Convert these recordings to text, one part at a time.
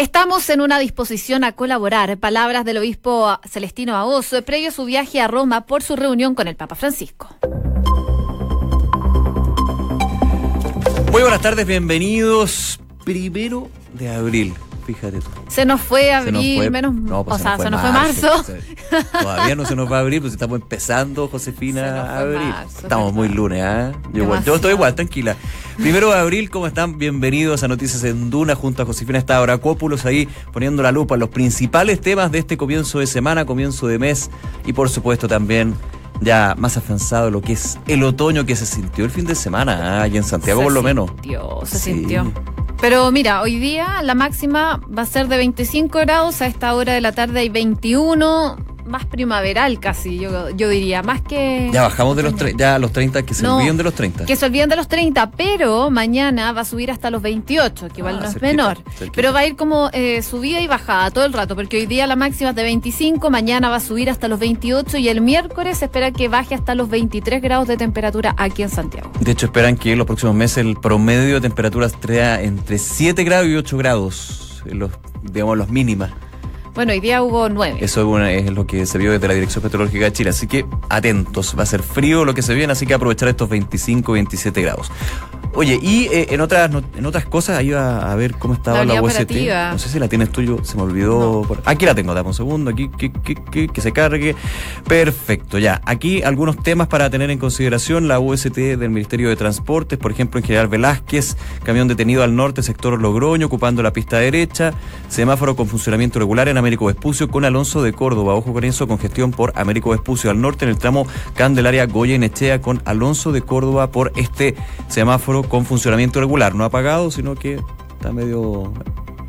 Estamos en una disposición a colaborar. Palabras del obispo Celestino Aoso previo a su viaje a Roma por su reunión con el Papa Francisco. Muy buenas tardes, bienvenidos. Primero de abril fíjate Se nos fue abril, menos. o sea, se nos fue marzo. todavía no se nos va a abrir, pues estamos empezando, Josefina, a abril. estamos muy lunes, ¿ah? Yo, estoy igual, tranquila. Primero de abril, ¿cómo están? Bienvenidos a Noticias en Duna, junto a Josefina está ahora Cópulos ahí poniendo la lupa en los principales temas de este comienzo de semana, comienzo de mes y por supuesto también ya más afianzado lo que es el otoño que se sintió el fin de semana, ¿ah? ahí en Santiago por lo menos. Se sintió. Pero mira, hoy día la máxima va a ser de 25 grados, a esta hora de la tarde hay 21, más primaveral casi, yo, yo diría, más que... Ya bajamos de los, ya los 30, que se olviden de los 30. Que se olviden de los 30, pero mañana va a subir hasta los 28, que igual ah, no es menor. Pero va a ir como eh, subida y bajada todo el rato, porque hoy día la máxima es de 25, mañana va a subir hasta los 28 y el miércoles se espera que baje hasta los 23 grados de temperatura aquí en Santiago. De hecho, esperan que en los próximos meses el promedio de temperatura esté entre 7 grados y 8 grados, los, digamos, los mínimas. Bueno, hoy día hubo nueve. Eso es lo que se vio desde la Dirección Meteorológica de Chile. Así que atentos, va a ser frío lo que se viene, así que aprovechar estos 25, 27 grados. Oye, y eh, en otras en otras cosas, ahí a, a ver cómo estaba la, UST. No sé si la tienes tú, se me olvidó. Aquí la tengo, dame un segundo, aquí que, que, que, se cargue. Perfecto, ya. Aquí algunos temas para tener en consideración. La UST del Ministerio de Transportes, por ejemplo, en General Velázquez, camión detenido al norte, sector Logroño, ocupando la pista derecha, semáforo con funcionamiento regular en Américo Vespucio con Alonso de Córdoba. Ojo con eso, congestión por Américo Vespucio al norte en el tramo Candelaria Goya con Alonso de Córdoba por este semáforo con funcionamiento regular, no apagado, sino que está medio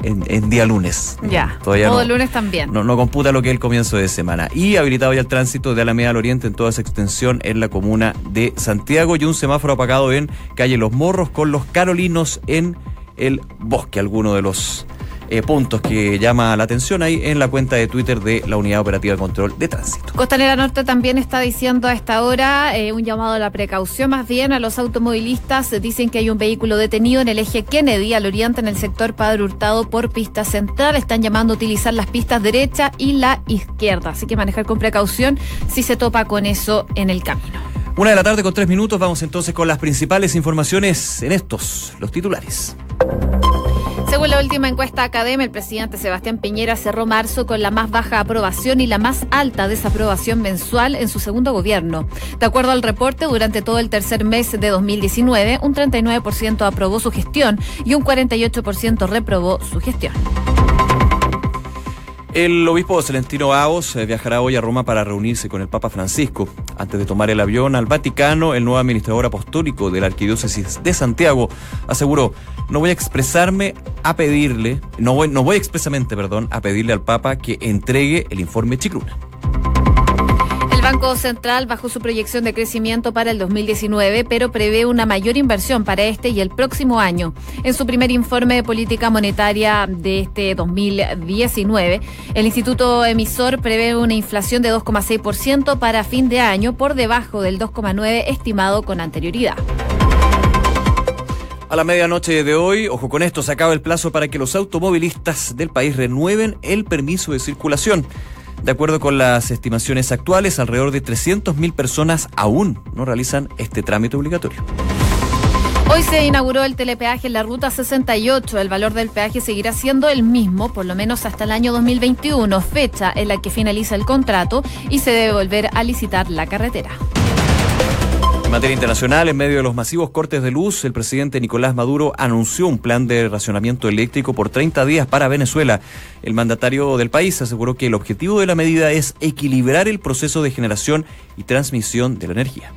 en, día lunes. Ya, todo el lunes también. No, no computa lo que es el comienzo de semana. Y habilitado ya el tránsito de Alameda al Oriente en toda esa extensión en la comuna de Santiago y un semáforo apagado en calle Los Morros con los Carolinos en el bosque, alguno de los eh, puntos que llama la atención ahí en la cuenta de Twitter de la Unidad Operativa de Control de Tránsito. Costanera Norte también está diciendo a esta hora eh, un llamado a la precaución, más bien a los automovilistas. Dicen que hay un vehículo detenido en el eje Kennedy al oriente en el sector Padre Hurtado por pista central. Están llamando a utilizar las pistas derecha y la izquierda, así que manejar con precaución si se topa con eso en el camino. Una de la tarde con tres minutos, vamos entonces con las principales informaciones en estos, los titulares. Según la última encuesta académica, el presidente Sebastián Piñera cerró marzo con la más baja aprobación y la más alta desaprobación mensual en su segundo gobierno. De acuerdo al reporte, durante todo el tercer mes de 2019, un 39% aprobó su gestión y un 48% reprobó su gestión. El obispo Celestino Aos eh, viajará hoy a Roma para reunirse con el Papa Francisco. Antes de tomar el avión al Vaticano, el nuevo administrador apostólico de la Arquidiócesis de Santiago aseguró, no voy a expresarme a pedirle, no voy, no voy expresamente, perdón, a pedirle al Papa que entregue el informe Chicluna. Banco Central bajó su proyección de crecimiento para el 2019, pero prevé una mayor inversión para este y el próximo año. En su primer informe de política monetaria de este 2019, el Instituto Emisor prevé una inflación de 2,6% para fin de año, por debajo del 2,9% estimado con anterioridad. A la medianoche de hoy, ojo con esto, se acaba el plazo para que los automovilistas del país renueven el permiso de circulación. De acuerdo con las estimaciones actuales, alrededor de 300.000 personas aún no realizan este trámite obligatorio. Hoy se inauguró el telepeaje en la ruta 68. El valor del peaje seguirá siendo el mismo, por lo menos hasta el año 2021, fecha en la que finaliza el contrato y se debe volver a licitar la carretera. En materia internacional, en medio de los masivos cortes de luz, el presidente Nicolás Maduro anunció un plan de racionamiento eléctrico por 30 días para Venezuela. El mandatario del país aseguró que el objetivo de la medida es equilibrar el proceso de generación y transmisión de la energía.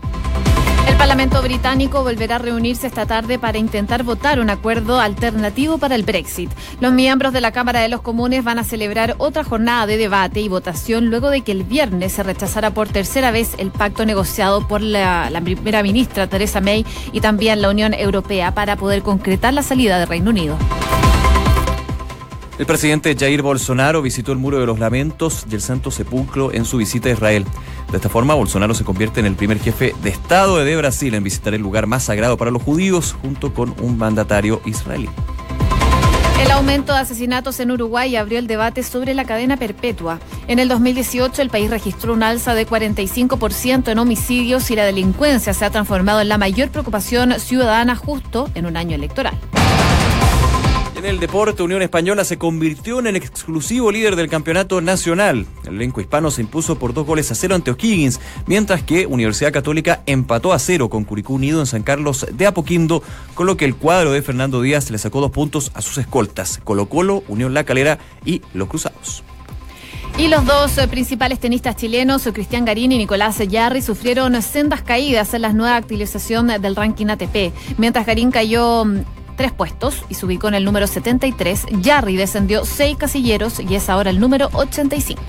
El Parlamento británico volverá a reunirse esta tarde para intentar votar un acuerdo alternativo para el Brexit. Los miembros de la Cámara de los Comunes van a celebrar otra jornada de debate y votación luego de que el viernes se rechazara por tercera vez el pacto negociado por la, primera ministra Theresa May y también la Unión Europea para poder concretar la salida del Reino Unido. El presidente Jair Bolsonaro visitó el Muro de los Lamentos y el Santo Sepulcro en su visita a Israel. De esta forma, Bolsonaro se convierte en el primer jefe de Estado de Brasil en visitar el lugar más sagrado para los judíos junto con un mandatario israelí. El aumento de asesinatos en Uruguay abrió el debate sobre la cadena perpetua. En el 2018 el país registró un alza de 45% en homicidios y la delincuencia se ha transformado en la mayor preocupación ciudadana justo en un año electoral. El deporte, Unión Española se convirtió en el exclusivo líder del campeonato nacional. El elenco hispano se impuso por dos goles a cero ante O'Higgins, mientras que Universidad Católica empató a cero con Curicú Unido en San Carlos de Apoquindo, con lo que el cuadro de Fernando Díaz le sacó dos puntos a sus escoltas, Colo Colo, Unión La Calera y Los Cruzados. Y los dos principales tenistas chilenos, Cristian Garín y Nicolás Yarri, sufrieron sendas caídas en la nueva actualización del ranking ATP. Mientras Garín cayó tres puestos y se ubicó en el número 73. Jarry descendió seis casilleros y es ahora el número 85.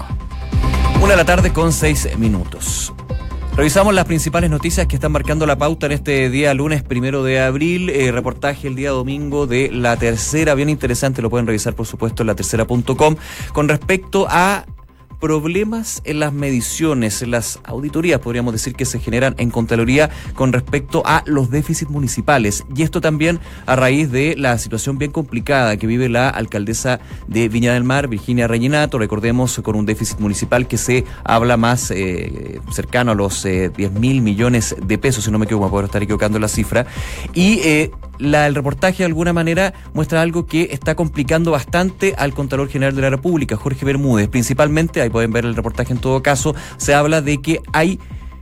Una de la tarde con seis minutos. Revisamos las principales noticias que están marcando la pauta en este día lunes primero de abril. Eh, reportaje el día domingo de la tercera, bien interesante, lo pueden revisar por supuesto en la tercera.com, con respecto a problemas en las mediciones, en las auditorías, podríamos decir, que se generan en Contraloría con respecto a los déficits municipales. Y esto también a raíz de la situación bien complicada que vive la alcaldesa de Viña del Mar, Virginia Reynato, recordemos, con un déficit municipal que se habla más eh, cercano a los 10 eh, mil millones de pesos, si no me equivoco, puedo estar equivocando la cifra. Y eh, la, el reportaje de alguna manera muestra algo que está complicando bastante al Contralor General de la República, Jorge Bermúdez. Principalmente, ahí pueden ver el reportaje en todo caso, se habla de que hay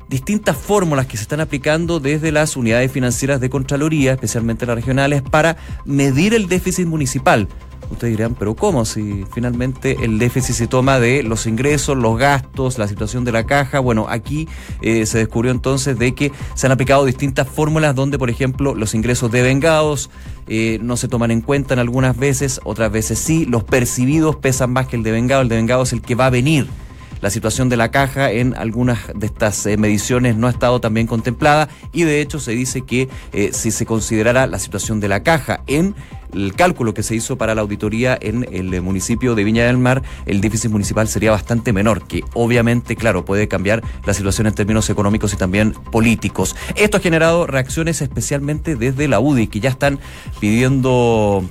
distintas fórmulas que se están aplicando desde las unidades financieras de Contraloría, especialmente las regionales, para medir el déficit municipal. Ustedes dirán, pero ¿cómo? Si finalmente el déficit se toma de los ingresos, los gastos, la situación de la caja. Bueno, aquí eh, se descubrió entonces de que se han aplicado distintas fórmulas donde, por ejemplo, los ingresos devengados eh, no se toman en cuenta en algunas veces, otras veces sí. Los percibidos pesan más que el devengado. El devengado es el que va a venir la situación de la caja en algunas de estas eh, mediciones no ha estado también contemplada y de hecho se dice que eh, si se considerara la situación de la caja en el cálculo que se hizo para la auditoría en el municipio de Viña del Mar, el déficit municipal sería bastante menor, que obviamente, claro, puede cambiar la situación en términos económicos y también políticos. Esto ha generado reacciones especialmente desde la UDI, que ya están pidiendo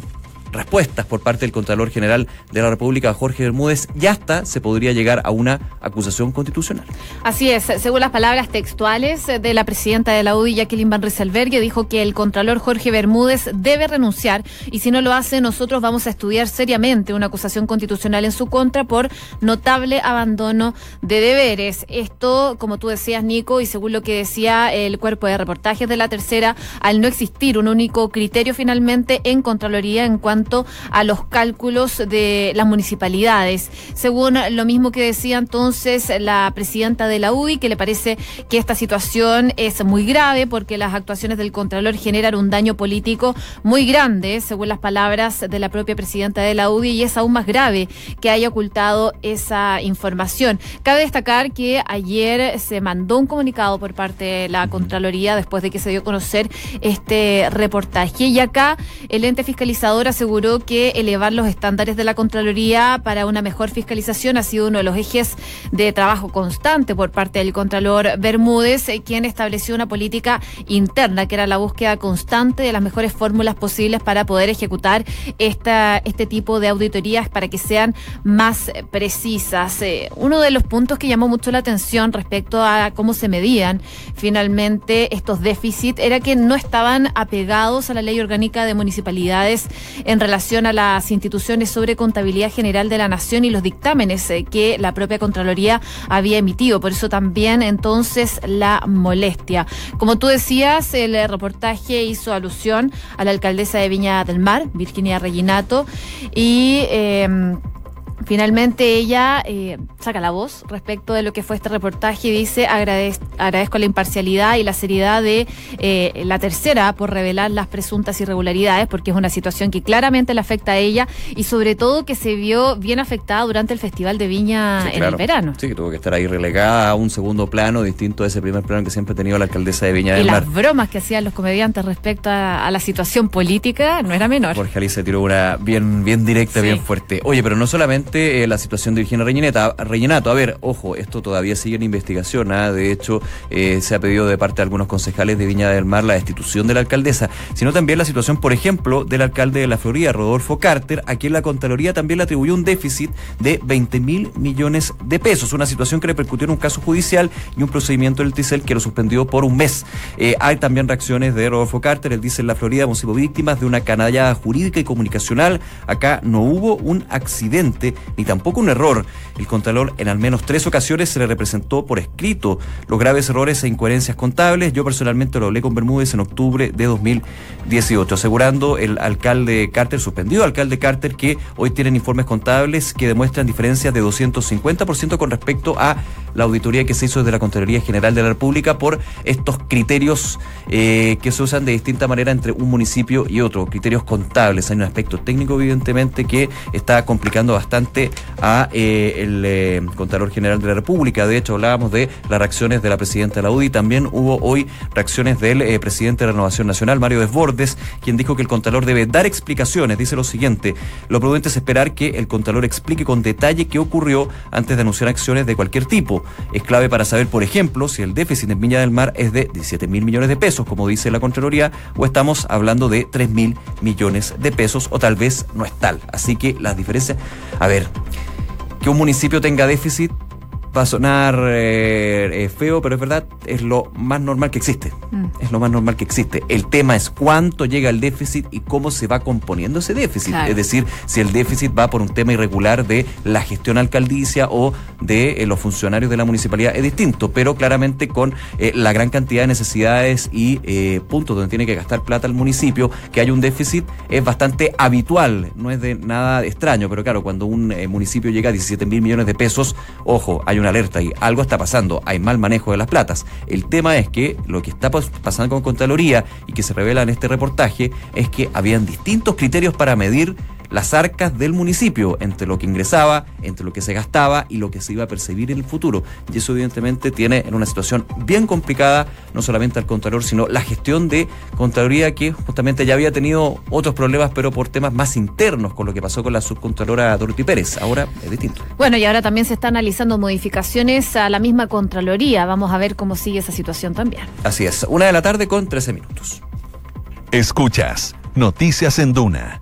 respuestas por parte del Contralor General de la República, Jorge Bermúdez, y hasta se podría llegar a una acusación constitucional. Así es, según las palabras textuales de la presidenta de la UDI, Jacqueline Van Rieselberghe, dijo que el Contralor Jorge Bermúdez debe renunciar y si no lo hace, nosotros vamos a estudiar seriamente una acusación constitucional en su contra por notable abandono de deberes. Esto, como tú decías, Nico, y según lo que decía el cuerpo de reportajes de la tercera, al no existir un único criterio finalmente en Contraloría en cuanto a los cálculos de las municipalidades. Según lo mismo que decía entonces la presidenta de la UDI, que le parece que esta situación es muy grave porque las actuaciones del Contralor generan un daño político muy grande, según las palabras de la propia presidenta de la UDI, y es aún más grave que haya ocultado esa información. Cabe destacar que ayer se mandó un comunicado por parte de la Contraloría después de que se dio a conocer este reportaje. Y acá el ente fiscalizador aseguró aseguró que elevar los estándares de la Contraloría para una mejor fiscalización ha sido uno de los ejes de trabajo constante por parte del Contralor Bermúdez, eh, quien estableció una política interna que era la búsqueda constante de las mejores fórmulas posibles para poder ejecutar esta, este tipo de auditorías para que sean más precisas. Eh, uno de los puntos que llamó mucho la atención respecto a cómo se medían finalmente estos déficits era que no estaban apegados a la ley orgánica de municipalidades en relación a las instituciones sobre contabilidad general de la Nación y los dictámenes eh, que la propia Contraloría había emitido. Por eso también entonces la molestia. Como tú decías, el reportaje hizo alusión a la alcaldesa de Viña del Mar, Virginia Reginato, y... Eh, Finalmente ella eh, saca la voz respecto de lo que fue este reportaje y dice agradezco la imparcialidad y la seriedad de eh, la tercera por revelar las presuntas irregularidades porque es una situación que claramente le afecta a ella y sobre todo que se vio bien afectada durante el Festival de Viña en el verano. Sí, que tuvo que estar ahí relegada a un segundo plano distinto a ese primer plano que siempre ha tenido la alcaldesa de Viña del Mar. Y las bromas que hacían los comediantes respecto a, la situación política no era menor. Jorge Ali se tiró una bien, bien directa, bien fuerte. Oye, pero no solamente eh, la situación de Virginia Rellenato. A ver, ojo, esto todavía sigue en investigación. ¿ah? De hecho, eh, se ha pedido de parte de algunos concejales de Viña del Mar la destitución de la alcaldesa, sino también la situación, por ejemplo, del alcalde de la Florida, Rodolfo Carter, a quien la Contraloría también le atribuyó un déficit de 20 mil millones de pesos. Una situación que repercutió en un caso judicial y un procedimiento del TICEL que lo suspendió por un mes. Eh, hay también reacciones de Rodolfo Carter, él dice en la Florida hemos sido víctimas de una canallada jurídica y comunicacional. Acá no hubo un accidente ni tampoco un error. El Contralor en al menos tres ocasiones se le representó por escrito los graves errores e incoherencias contables. Yo personalmente lo hablé con Bermúdez en octubre de 2018, asegurando el alcalde Carter, suspendido alcalde Carter, que hoy tienen informes contables que demuestran diferencias de 250% con respecto a la auditoría que se hizo desde la Contraloría General de la República por estos criterios eh, que se usan de distinta manera entre un municipio y otro, criterios contables. Hay un aspecto técnico, evidentemente, que está complicando bastante a eh, el eh, Contralor General de la República. De hecho, hablábamos de las reacciones de la presidenta de la UDI. También hubo hoy reacciones del presidente de Renovación Nacional, Mario Desbordes, quien dijo que el Contralor debe dar explicaciones. Dice lo siguiente: lo prudente es esperar que el Contralor explique con detalle qué ocurrió antes de anunciar acciones de cualquier tipo. Es clave para saber, por ejemplo, si el déficit en Viña del Mar es de 17 mil millones de pesos, como dice la Contraloría, o estamos hablando de 3 mil millones de pesos, o tal vez no es tal. Así que las diferencias. A ver, que un municipio tenga déficit va a sonar eh, eh, feo, pero es verdad, es lo más normal que existe. Mm. Es lo más normal que existe. El tema es cuánto llega el déficit y cómo se va componiendo ese déficit. Es decir, si el déficit va por un tema irregular de la gestión alcaldicia o de eh, los funcionarios de la municipalidad, es distinto, pero claramente con la gran cantidad de necesidades y puntos donde tiene que gastar plata el municipio, que hay un déficit es bastante habitual, no es de nada extraño, pero claro, cuando un municipio llega a 17 mil millones de pesos, ojo, hay una alerta y algo está pasando, hay mal manejo de las platas. El tema es que lo que está pasando con Contraloría y que se revela en este reportaje es que habían distintos criterios para medir las arcas del municipio, entre lo que ingresaba, entre lo que se gastaba y lo que se iba a percibir en el futuro. Y eso evidentemente tiene en una situación bien complicada, no solamente al Contralor, sino la gestión de Contraloría que justamente ya había tenido otros problemas, pero por temas más internos, con lo que pasó con la subcontralora Dorothy Pérez. Ahora es distinto. Bueno, y ahora también se están analizando modificaciones a la misma Contraloría. Vamos a ver cómo sigue esa situación también. Así es, una de la tarde con 13 minutos. Escuchas Noticias en Duna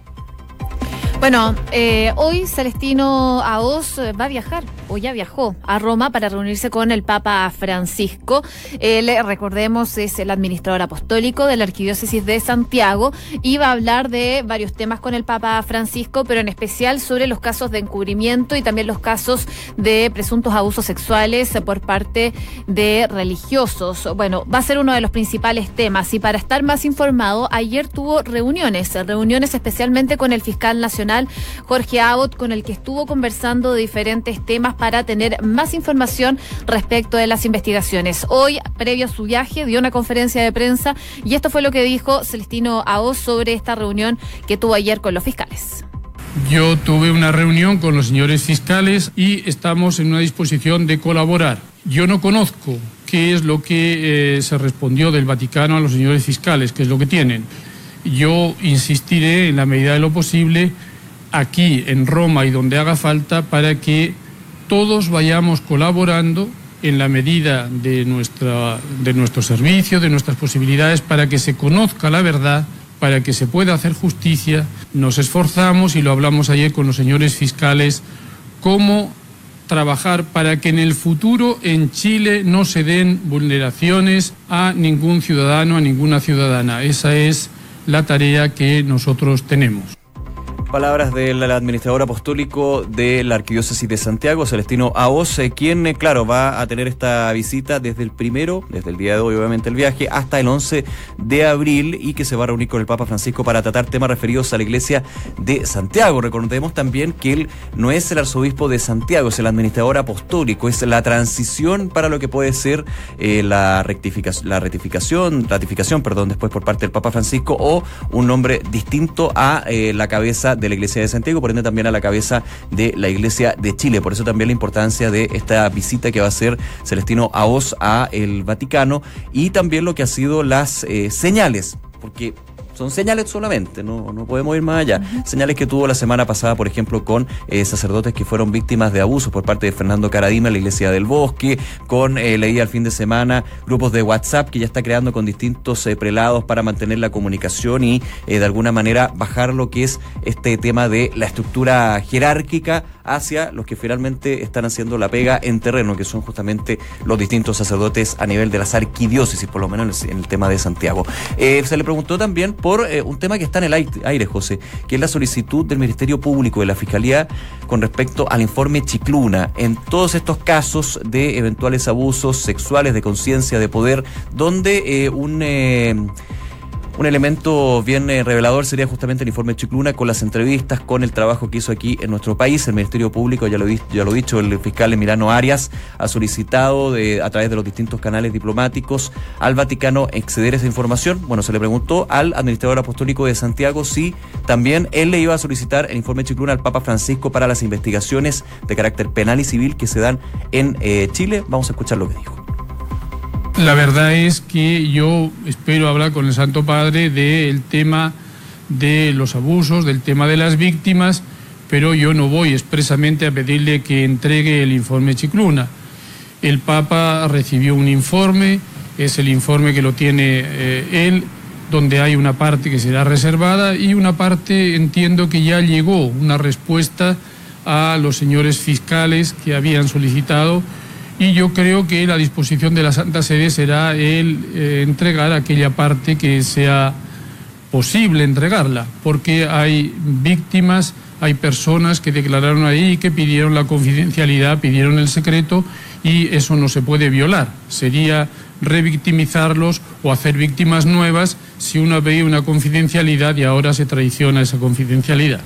Bueno, eh, hoy Celestino Aos eh, va a viajar, o ya viajó, a Roma para reunirse con el Papa Francisco. Él, recordemos, es el administrador apostólico de la Arquidiócesis de Santiago y va a hablar de varios temas con el Papa Francisco, pero en especial sobre los casos de encubrimiento y también los casos de presuntos abusos sexuales por parte de religiosos. Bueno, va a ser uno de los principales temas y para estar más informado, ayer tuvo reuniones, reuniones especialmente con el fiscal Jorge Abbott, con el que estuvo conversando de diferentes temas para tener más información respecto de las investigaciones. Hoy, previo a su viaje, dio una conferencia de prensa y esto fue lo que dijo Celestino Aoz sobre esta reunión que tuvo ayer con los fiscales. Yo tuve una reunión con los señores fiscales y estamos en una disposición de colaborar. Yo no conozco qué es lo que eh, se respondió del Vaticano a los señores fiscales, qué es lo que tienen. Yo insistiré en la medida de lo posible aquí en Roma y donde haga falta para que todos vayamos colaborando en la medida de, nuestra, de nuestro servicio, de nuestras posibilidades, para que se conozca la verdad, para que se pueda hacer justicia. Nos esforzamos, y lo hablamos ayer con los señores fiscales, cómo trabajar para que en el futuro en Chile no se den vulneraciones a ningún ciudadano, a ninguna ciudadana. Esa es la tarea que nosotros tenemos. Palabras del administrador apostólico de la Arquidiócesis de Santiago, Celestino Aos, eh, quien, eh, claro, va a tener esta visita desde el primero, desde el día de hoy, obviamente, el viaje, hasta el 11 de abril y que se va a reunir con el Papa Francisco para tratar temas referidos a la Iglesia de Santiago. Recordemos también que él no es el arzobispo de Santiago, es el administrador apostólico, es la transición para lo que puede ser eh, la, rectificación, la ratificación, ratificación, perdón, después por parte del Papa Francisco o un nombre distinto a la cabeza de la Iglesia de Santiago, por ende también a la cabeza de la Iglesia de Chile. Por eso también la importancia de esta visita que va a hacer Celestino Aos a el Vaticano y también lo que ha sido las eh, señales, porque son señales solamente, no, no podemos ir más allá. Señales que tuvo la semana pasada, por ejemplo, con eh, sacerdotes que fueron víctimas de abusos por parte de Fernando Caradima en la Iglesia del Bosque, con, eh, leí al fin de semana, grupos de WhatsApp que ya está creando con distintos eh, prelados para mantener la comunicación y eh, de alguna manera bajar lo que es este tema de la estructura jerárquica hacia los que finalmente están haciendo la pega en terreno, que son justamente los distintos sacerdotes a nivel de las arquidiócesis, por lo menos en el, tema de Santiago. se le preguntó también por un tema que está en el aire, José, que es la solicitud del Ministerio Público de la Fiscalía con respecto al informe Chicluna. En todos estos casos de eventuales abusos sexuales, de conciencia, de poder, donde eh, un... Un elemento bien eh, revelador sería justamente el informe Chicluna con las entrevistas, con el trabajo que hizo aquí en nuestro país. El Ministerio Público, ya lo, ya lo he dicho, el fiscal Emiliano Arias ha solicitado de, a través de los distintos canales diplomáticos al Vaticano exceder esa información. Bueno, se le preguntó al administrador apostólico de Santiago si también él le iba a solicitar el informe Chicluna al Papa Francisco para las investigaciones de carácter penal y civil que se dan en eh, Chile. Vamos a escuchar lo que dijo. La verdad es que yo espero hablar con el Santo Padre del tema de los abusos, del tema de las víctimas, pero yo no voy expresamente a pedirle que entregue el informe Chicluna. El Papa recibió un informe, es el informe que lo tiene eh, él, donde hay una parte que será reservada y una parte entiendo que ya llegó una respuesta a los señores fiscales que habían solicitado y yo creo que la disposición de la Santa Sede será el eh, entregar aquella parte que sea posible entregarla, porque hay víctimas, hay personas que declararon ahí que pidieron la confidencialidad, pidieron el secreto y eso no se puede violar. Sería revictimizarlos o hacer víctimas nuevas si uno veía una confidencialidad y ahora se traiciona esa confidencialidad.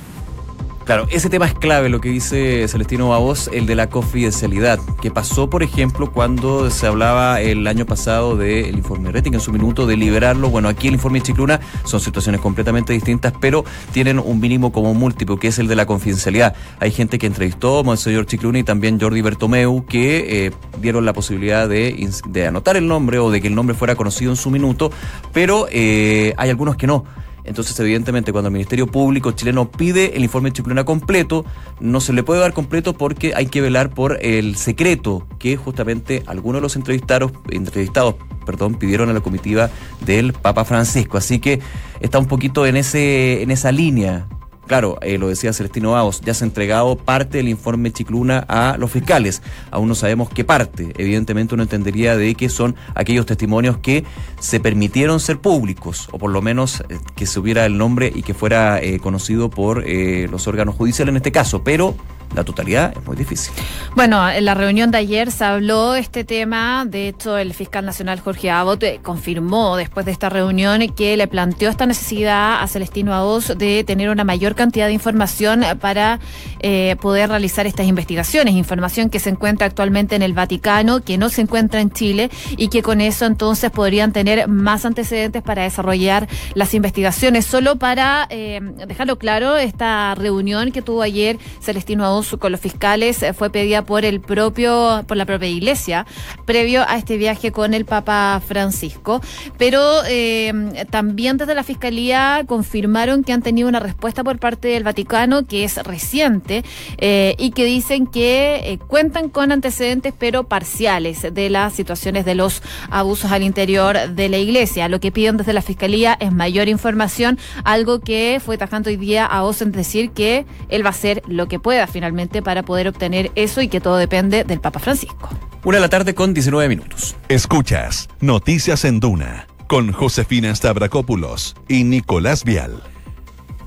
Claro, ese tema es clave, lo que dice Celestino Babos, el de la confidencialidad, que pasó, por ejemplo, cuando se hablaba el año pasado del informe Rating en su minuto de liberarlo. Bueno, aquí el informe Chicluna son situaciones completamente distintas, pero tienen un mínimo como múltiplo, que es el de la confidencialidad. Hay gente que entrevistó Monseñor Chicluna y también Jordi Bertomeu, que eh, dieron la posibilidad de, de, anotar el nombre o de que el nombre fuera conocido en su minuto, pero eh, hay algunos que no. Entonces, evidentemente, cuando el Ministerio Público chileno pide el informe Chicluna completo, no se le puede dar completo porque hay que velar por el secreto que justamente algunos de los entrevistados, entrevistados perdón, pidieron a la comitiva del Papa Francisco. Así que está un poquito en, ese, en esa línea Claro, eh, lo decía Celestino Baos, ya se ha entregado parte del informe Chicluna a los fiscales. Aún no sabemos qué parte. Evidentemente uno entendería de que son aquellos testimonios que se permitieron ser públicos, o por lo menos eh, que se hubiera el nombre y que fuera eh, conocido por los órganos judiciales en este caso. Pero la totalidad es muy difícil. Bueno, en la reunión de ayer se habló este tema. De hecho, el fiscal nacional Jorge Abot eh, confirmó después de esta reunión que le planteó esta necesidad a Celestino Aoz de tener una mayor cantidad de información para eh, poder realizar estas investigaciones. Información que se encuentra actualmente en el Vaticano, que no se encuentra en Chile y que con eso entonces podrían tener más antecedentes para desarrollar las investigaciones. Solo para eh, dejarlo claro, esta reunión que tuvo ayer Celestino Con los fiscales eh, fue pedida por el propio, por la propia iglesia, previo a este viaje con el Papa Francisco. Pero eh, también desde la fiscalía confirmaron que han tenido una respuesta por parte del Vaticano que es reciente eh, y que dicen que cuentan con antecedentes pero parciales de las situaciones de los abusos al interior de la iglesia. Lo que piden desde la fiscalía es mayor información, algo que fue tajante hoy día a Osen decir que él va a hacer lo que pueda finalmente para poder obtener eso y que todo depende del Papa Francisco. Una de la tarde con 19 minutos. Escuchas Noticias en Duna con Josefina Stavrakopoulos y Nicolás Vial.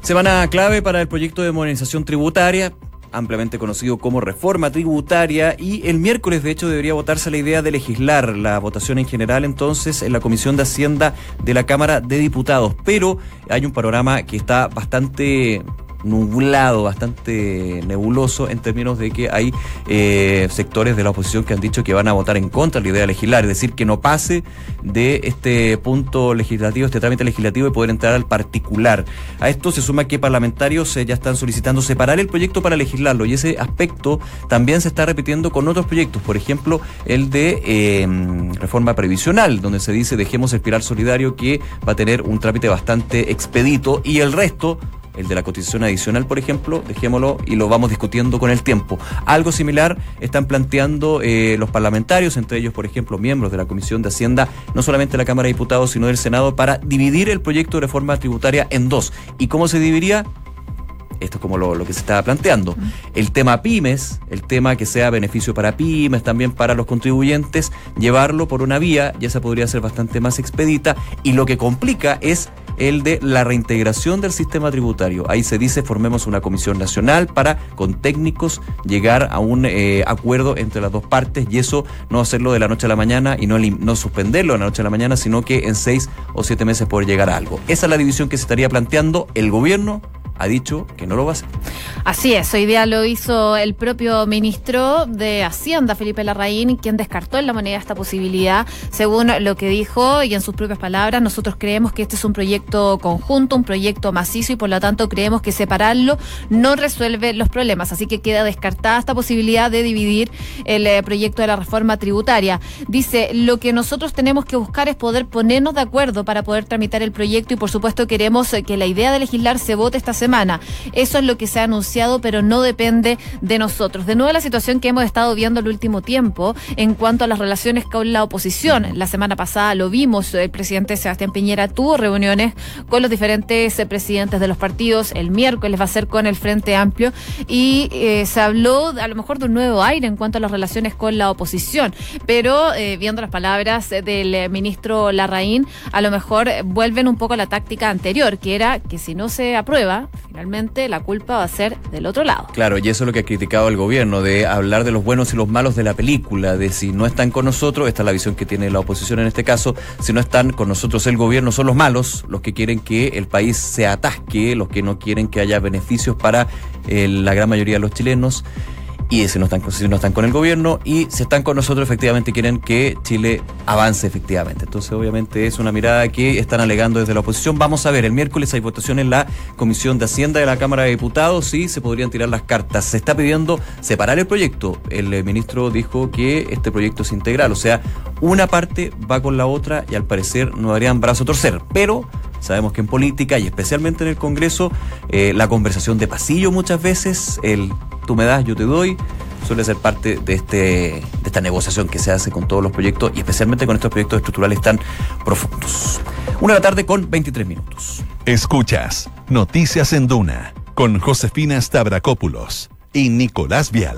Semana clave para el proyecto de modernización tributaria ampliamente conocido como reforma tributaria y el miércoles de hecho debería votarse la idea de legislar la votación en general entonces en la Comisión de Hacienda de la Cámara de Diputados, pero hay un panorama que está bastante nublado, bastante nebuloso en términos de que hay eh, sectores de la oposición que han dicho que van a votar en contra de la idea de legislar, es decir, que no pase de este punto legislativo, este trámite legislativo y poder entrar al particular. A esto se suma que parlamentarios eh, ya están solicitando separar el proyecto para legislarlo y ese aspecto también se está repitiendo con otros proyectos, por ejemplo, el de eh, reforma previsional, donde se dice dejemos el pilar solidario que va a tener un trámite bastante expedito y el resto el de la cotización adicional, por ejemplo, dejémoslo y lo vamos discutiendo con el tiempo. Algo similar están planteando eh, los parlamentarios, entre ellos, por ejemplo, miembros de la Comisión de Hacienda, no solamente de la Cámara de Diputados, sino del Senado, para dividir el proyecto de reforma tributaria en dos. ¿Y cómo se dividiría? Esto es como lo, que se estaba planteando. El tema pymes, el tema que sea beneficio para pymes, también para los contribuyentes, llevarlo por una vía, ya se podría ser bastante más expedita, y lo que complica es el de la reintegración del sistema tributario. Ahí se dice formemos una comisión nacional para con técnicos llegar a un eh, acuerdo entre las dos partes y eso no hacerlo de la noche a la mañana y no, no suspenderlo de la noche a la mañana, sino que en seis o siete meses poder llegar a algo. Esa es la división que se estaría planteando el gobierno ha dicho que no lo va a hacer. Así es, hoy día lo hizo el propio ministro de Hacienda, Felipe Larraín, quien descartó en la moneda esta posibilidad, según lo que dijo y en sus propias palabras, nosotros creemos que este es un proyecto conjunto, un proyecto macizo y por lo tanto creemos que separarlo no resuelve los problemas, así que queda descartada esta posibilidad de dividir el eh, proyecto de la reforma tributaria. Dice, lo que nosotros tenemos que buscar es poder ponernos de acuerdo para poder tramitar el proyecto y por supuesto queremos que la idea de legislar se vote esta semana eso es lo que se ha anunciado, pero no depende de nosotros. De nuevo, la situación que hemos estado viendo el último tiempo en cuanto a las relaciones con la oposición. La semana pasada lo vimos, el presidente Sebastián Piñera tuvo reuniones con los diferentes eh, presidentes de los partidos. El miércoles va a ser con el Frente Amplio y eh, se habló a lo mejor de un nuevo aire en cuanto a las relaciones con la oposición. Pero eh, viendo las palabras del ministro Larraín, a lo mejor vuelven un poco a la táctica anterior, que era que si no se aprueba, finalmente la culpa va a ser del otro lado. Claro, y eso es lo que ha criticado el gobierno, de hablar de los buenos y los malos de la película, de si no están con nosotros, esta es la visión que tiene la oposición en este caso, si no están con nosotros el gobierno son los malos, los que quieren que el país se atasque, los que no quieren que haya beneficios para eh, la gran mayoría de los chilenos y si no están, si no están con el gobierno y si están con nosotros efectivamente quieren que Chile avance efectivamente. Entonces obviamente es una mirada que están alegando desde la oposición. Vamos a ver, el miércoles hay votación en la Comisión de Hacienda de la Cámara de Diputados y se podrían tirar las cartas. Se está pidiendo separar el proyecto. El eh, ministro dijo que este proyecto es integral, o sea, una parte va con la otra y al parecer no darían brazo a torcer. Pero Sabemos que en política y especialmente en el Congreso, eh, la conversación de pasillo muchas veces, el tú me das, yo te doy, suele ser parte de, este, de esta negociación que se hace con todos los proyectos y especialmente con estos proyectos estructurales tan profundos. Una de la tarde con 23 minutos. Escuchas Noticias en Duna con Josefina Stavrakopoulos y Nicolás Vial.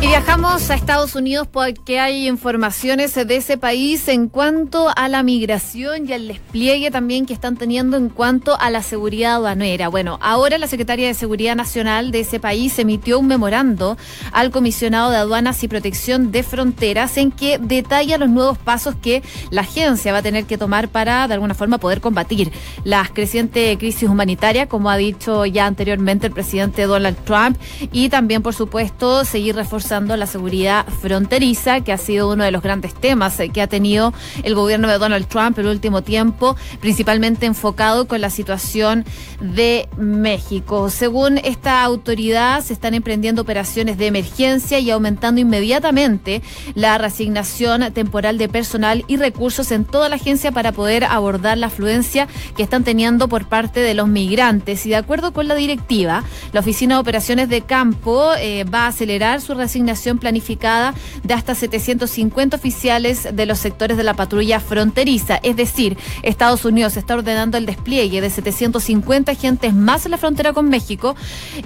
Y viajamos a Estados Unidos porque hay informaciones de ese país en cuanto a la migración y al despliegue también que están teniendo en cuanto a la seguridad aduanera. Bueno, ahora la Secretaría de Seguridad Nacional de ese país emitió un memorando al comisionado de aduanas y protección de fronteras en que detalla los nuevos pasos que la agencia va a tener que tomar para de alguna forma poder combatir la creciente crisis humanitaria, como ha dicho ya anteriormente el presidente Donald Trump, y también, por supuesto, seguir reforzando la seguridad fronteriza, que ha sido uno de los grandes temas que ha tenido el gobierno de Donald Trump el último tiempo, principalmente enfocado con la situación de México. Según esta autoridad, se están emprendiendo operaciones de emergencia y aumentando inmediatamente la reasignación temporal de personal y recursos en toda la agencia para poder abordar la afluencia que están teniendo por parte de los migrantes. Y de acuerdo con la directiva, la Oficina de Operaciones de Campo eh, va a acelerar su reasignación asignación planificada de hasta 750 oficiales de los sectores de la patrulla fronteriza. Es decir, Estados Unidos está ordenando el despliegue de 750 agentes más en la frontera con México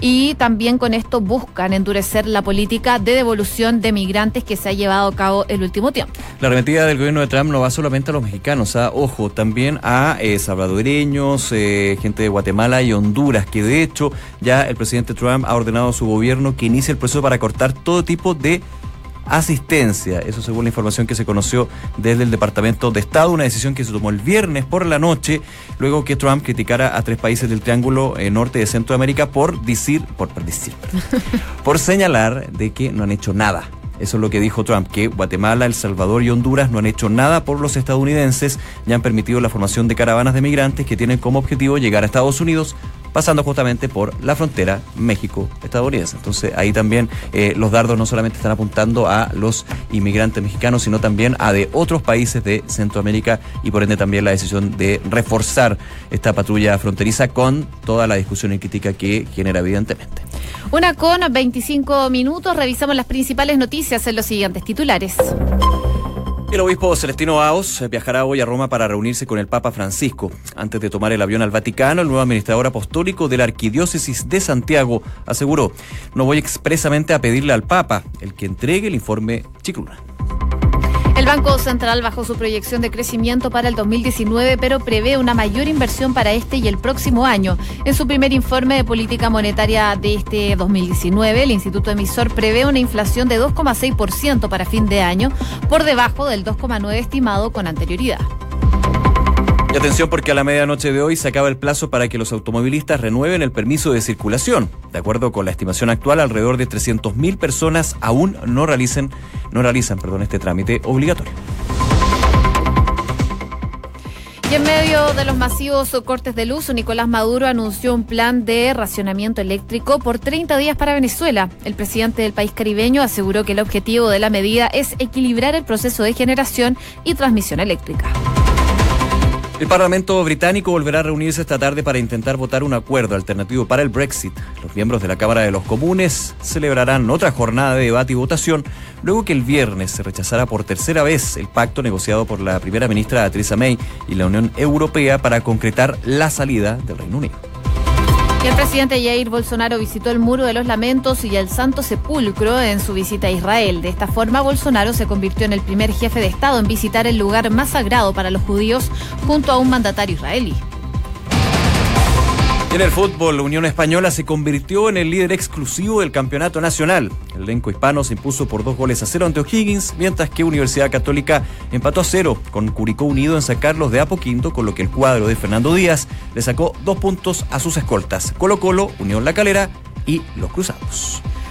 y también con esto buscan endurecer la política de devolución de migrantes que se ha llevado a cabo el último tiempo. La arremetida del gobierno de Trump no va solamente a los mexicanos, a, ojo, también a eh, salvadoreños, eh, gente de Guatemala y Honduras, que de hecho ya el presidente Trump ha ordenado a su gobierno que inicie el proceso para cortar todo tipo de asistencia. Eso según la información que se conoció desde el Departamento de Estado, una decisión que se tomó el viernes por la noche, luego que Trump criticara a tres países del Triángulo eh, Norte de Centroamérica por decir, por, por decir, por señalar de que no han hecho nada eso es lo que dijo Trump, que Guatemala, El Salvador y Honduras no han hecho nada por los estadounidenses y han permitido la formación de caravanas de migrantes que tienen como objetivo llegar a Estados Unidos pasando justamente por la frontera México-estadounidense. Entonces ahí también eh, los dardos no solamente están apuntando a los inmigrantes mexicanos, sino también a de otros países de Centroamérica y por ende también la decisión de reforzar esta patrulla fronteriza con toda la discusión y crítica que genera evidentemente. Una con 25 minutos, revisamos las principales noticias en los siguientes titulares. El obispo Celestino Aos viajará hoy a Roma para reunirse con el Papa Francisco. Antes de tomar el avión al Vaticano, el nuevo administrador apostólico de la Arquidiócesis de Santiago aseguró, no voy expresamente a pedirle al Papa el que entregue el informe Chicluna. El Banco Central bajó su proyección de crecimiento para el 2019, pero prevé una mayor inversión para este y el próximo año. En su primer informe de política monetaria de este 2019, el Instituto Emisor prevé una inflación de 2,6% para fin de año, por debajo del 2,9% estimado con anterioridad. Y atención porque a la medianoche de hoy se acaba el plazo para que los automovilistas renueven el permiso de circulación. De acuerdo con la estimación actual, alrededor de 300.000 personas aún no no realizan perdón, este trámite obligatorio. Y en medio de los masivos cortes de luz, Nicolás Maduro anunció un plan de racionamiento eléctrico por 30 días para Venezuela. El presidente del país caribeño aseguró que el objetivo de la medida es equilibrar el proceso de generación y transmisión eléctrica. El Parlamento británico volverá a reunirse esta tarde para intentar votar un acuerdo alternativo para el Brexit. Los miembros de la Cámara de los Comunes celebrarán otra jornada de debate y votación luego que el viernes se rechazara por tercera vez el pacto negociado por la primera ministra Theresa May y la Unión Europea para concretar la salida del Reino Unido. El presidente Jair Bolsonaro visitó el Muro de los Lamentos y el Santo Sepulcro en su visita a Israel. De esta forma, Bolsonaro se convirtió en el primer jefe de Estado en visitar el lugar más sagrado para los judíos junto a un mandatario israelí. En el fútbol, Unión Española se convirtió en el líder exclusivo del campeonato nacional. El elenco hispano se impuso por dos goles a cero ante O'Higgins, mientras que Universidad Católica empató a cero con Curicó Unido en sacarlos de Apoquinto, con lo que el cuadro de Fernando Díaz le sacó dos puntos a sus escoltas, Colo Colo, Unión La Calera y Los Cruzados.